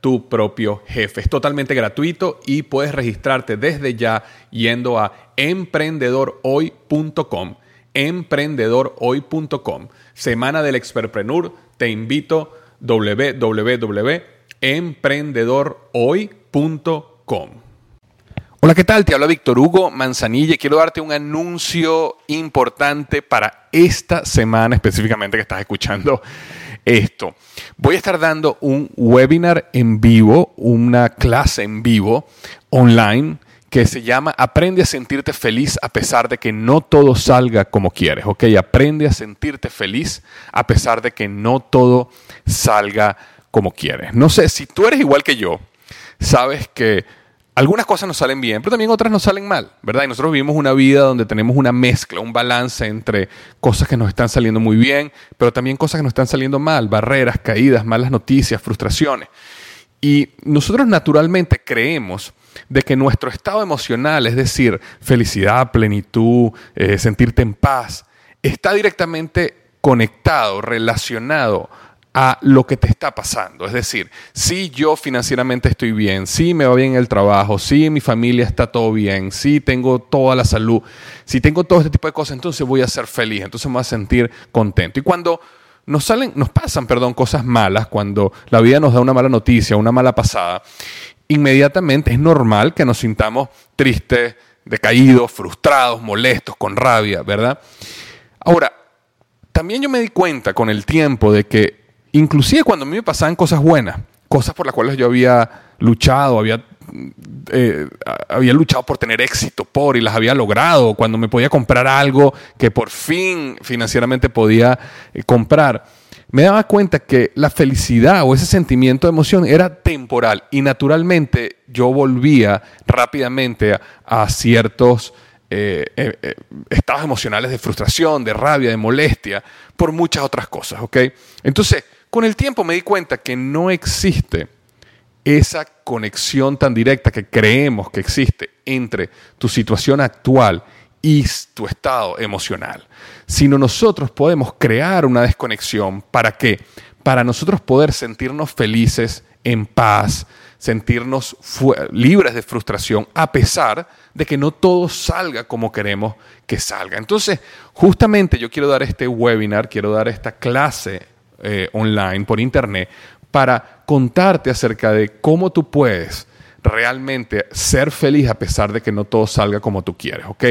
tu propio jefe. Es totalmente gratuito y puedes registrarte desde ya yendo a emprendedorhoy.com. Emprendedorhoy.com. Semana del Expertpreneur. Te invito www.emprendedorhoy.com. Hola, ¿qué tal? Te habla Víctor Hugo Manzanilla. Quiero darte un anuncio importante para esta semana específicamente que estás escuchando esto. Voy a estar dando un webinar en vivo, una clase en vivo online que se llama Aprende a sentirte feliz a pesar de que no todo salga como quieres, ¿ok? Aprende a sentirte feliz a pesar de que no todo salga como quieres. No sé, si tú eres igual que yo, sabes que algunas cosas nos salen bien, pero también otras nos salen mal, ¿verdad? Y nosotros vivimos una vida donde tenemos una mezcla, un balance entre cosas que nos están saliendo muy bien, pero también cosas que nos están saliendo mal, barreras, caídas, malas noticias, frustraciones. Y nosotros naturalmente creemos de que nuestro estado emocional, es decir, felicidad, plenitud, eh, sentirte en paz, está directamente conectado, relacionado a lo que te está pasando. Es decir, si yo financieramente estoy bien, si me va bien el trabajo, si mi familia está todo bien, si tengo toda la salud, si tengo todo este tipo de cosas, entonces voy a ser feliz, entonces me voy a sentir contento. Y cuando nos salen, nos pasan, perdón, cosas malas, cuando la vida nos da una mala noticia, una mala pasada, inmediatamente es normal que nos sintamos tristes, decaídos, frustrados, molestos, con rabia, ¿verdad? Ahora, también yo me di cuenta con el tiempo de que inclusive cuando a mí me pasaban cosas buenas, cosas por las cuales yo había luchado, había, eh, había luchado por tener éxito, por, y las había logrado, cuando me podía comprar algo que por fin financieramente podía eh, comprar, me daba cuenta que la felicidad o ese sentimiento de emoción era temporal y naturalmente yo volvía rápidamente a, ciertos... Eh, estados emocionales de frustración, de rabia, de molestia, por muchas otras cosas, ¿ok? Entonces, con el tiempo me di cuenta que no existe esa conexión tan directa que creemos que existe entre tu situación actual y tu estado emocional, sino nosotros podemos crear una desconexión para que para nosotros poder sentirnos felices, en paz, sentirnos libres de frustración, a pesar de que no todo salga como queremos que salga. Entonces, justamente yo quiero dar este webinar, quiero dar esta clase eh, online, por internet, para contarte acerca de cómo tú puedes realmente ser feliz a pesar de que no todo salga como tú quieres, ¿ok?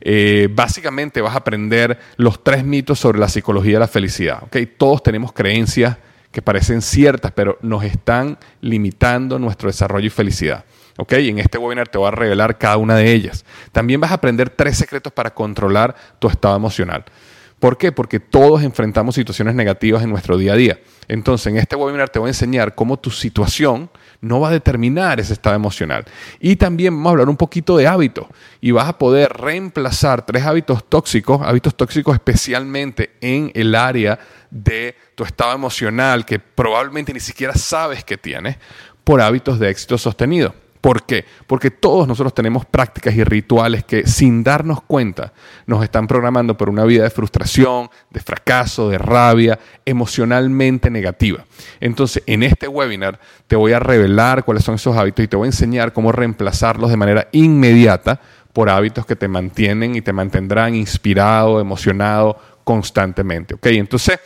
Eh, básicamente vas a aprender los tres mitos sobre la psicología de la felicidad, ¿ok? Todos tenemos creencias que parecen ciertas, pero nos están limitando nuestro desarrollo y felicidad. ¿ok? Y en este webinar te voy a revelar cada una de ellas. También vas a aprender tres secretos para controlar tu estado emocional. ¿Por qué? Porque todos enfrentamos situaciones negativas en nuestro día a día. Entonces, en este webinar te voy a enseñar cómo tu situación no va a determinar ese estado emocional. Y también vamos a hablar un poquito de hábitos y vas a poder reemplazar tres hábitos tóxicos, hábitos tóxicos especialmente en el área de tu estado emocional que probablemente ni siquiera sabes que tienes, por hábitos de éxito sostenido. ¿Por qué? Porque todos nosotros tenemos prácticas y rituales que sin darnos cuenta nos están programando por una vida de frustración, de fracaso, de rabia, emocionalmente negativa. Entonces, en este webinar te voy a revelar cuáles son esos hábitos y te voy a enseñar cómo reemplazarlos de manera inmediata por hábitos que te mantienen y te mantendrán inspirado, emocionado constantemente. ¿Ok? Entonces,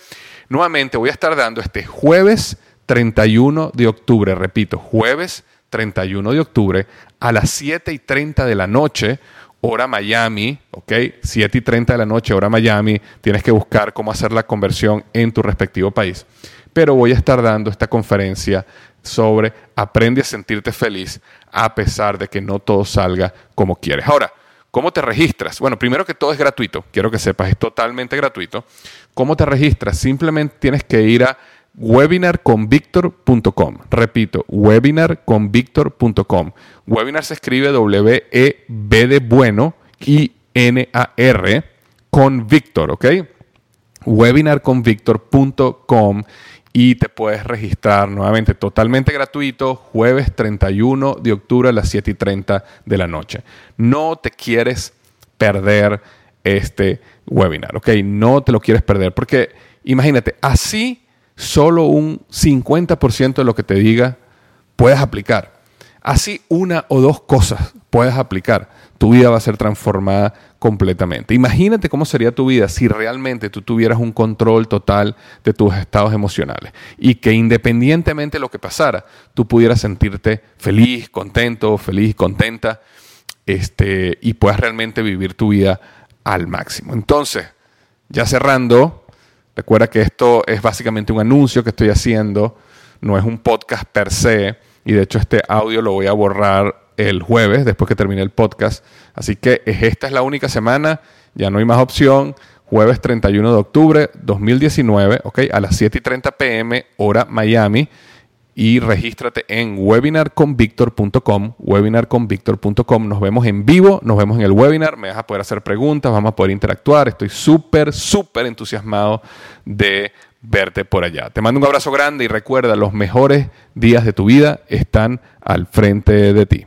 nuevamente voy a estar dando este jueves 31 de octubre, repito, jueves 31 de octubre a las 7 y 30 de la noche, hora Miami, ¿ok? 7 y 30 de la noche, hora Miami, tienes que buscar cómo hacer la conversión en tu respectivo país. Pero voy a estar dando esta conferencia sobre aprende a sentirte feliz a pesar de que no todo salga como quieres. Ahora, ¿cómo te registras? Bueno, primero que todo es gratuito, quiero que sepas, es totalmente gratuito. ¿Cómo te registras? Simplemente tienes que ir a webinarconvictor.com. Repito, webinarconvictor.com. Webinar se escribe W-E-B de bueno y N-A-R con Victor, ¿ok? webinarconvictor.com y te puedes registrar nuevamente totalmente gratuito jueves 31 de octubre a las 7 y 30 de la noche. No te quieres perder este webinar, ¿ok? No te lo quieres perder porque imagínate, así solo un 50% de lo que te diga puedes aplicar. Así una o dos cosas puedes aplicar. Tu vida va a ser transformada completamente. Imagínate cómo sería tu vida si realmente tú tuvieras un control total de tus estados emocionales y que independientemente de lo que pasara, tú pudieras sentirte feliz, contento, feliz, contenta este, y puedas realmente vivir tu vida al máximo. Entonces, ya cerrando, Recuerda que esto es básicamente un anuncio que estoy haciendo, no es un podcast per se, y de hecho este audio lo voy a borrar el jueves, después que termine el podcast. Así que esta es la única semana, ya no hay más opción. Jueves 31 de octubre 2019, ¿ok? A las 7 y 30 pm, hora Miami y regístrate en webinarconvictor.com, webinarconvictor.com. Nos vemos en vivo, nos vemos en el webinar, me vas a poder hacer preguntas, vamos a poder interactuar. Estoy súper, súper entusiasmado de verte por allá. Te mando un abrazo grande y recuerda, los mejores días de tu vida están al frente de ti.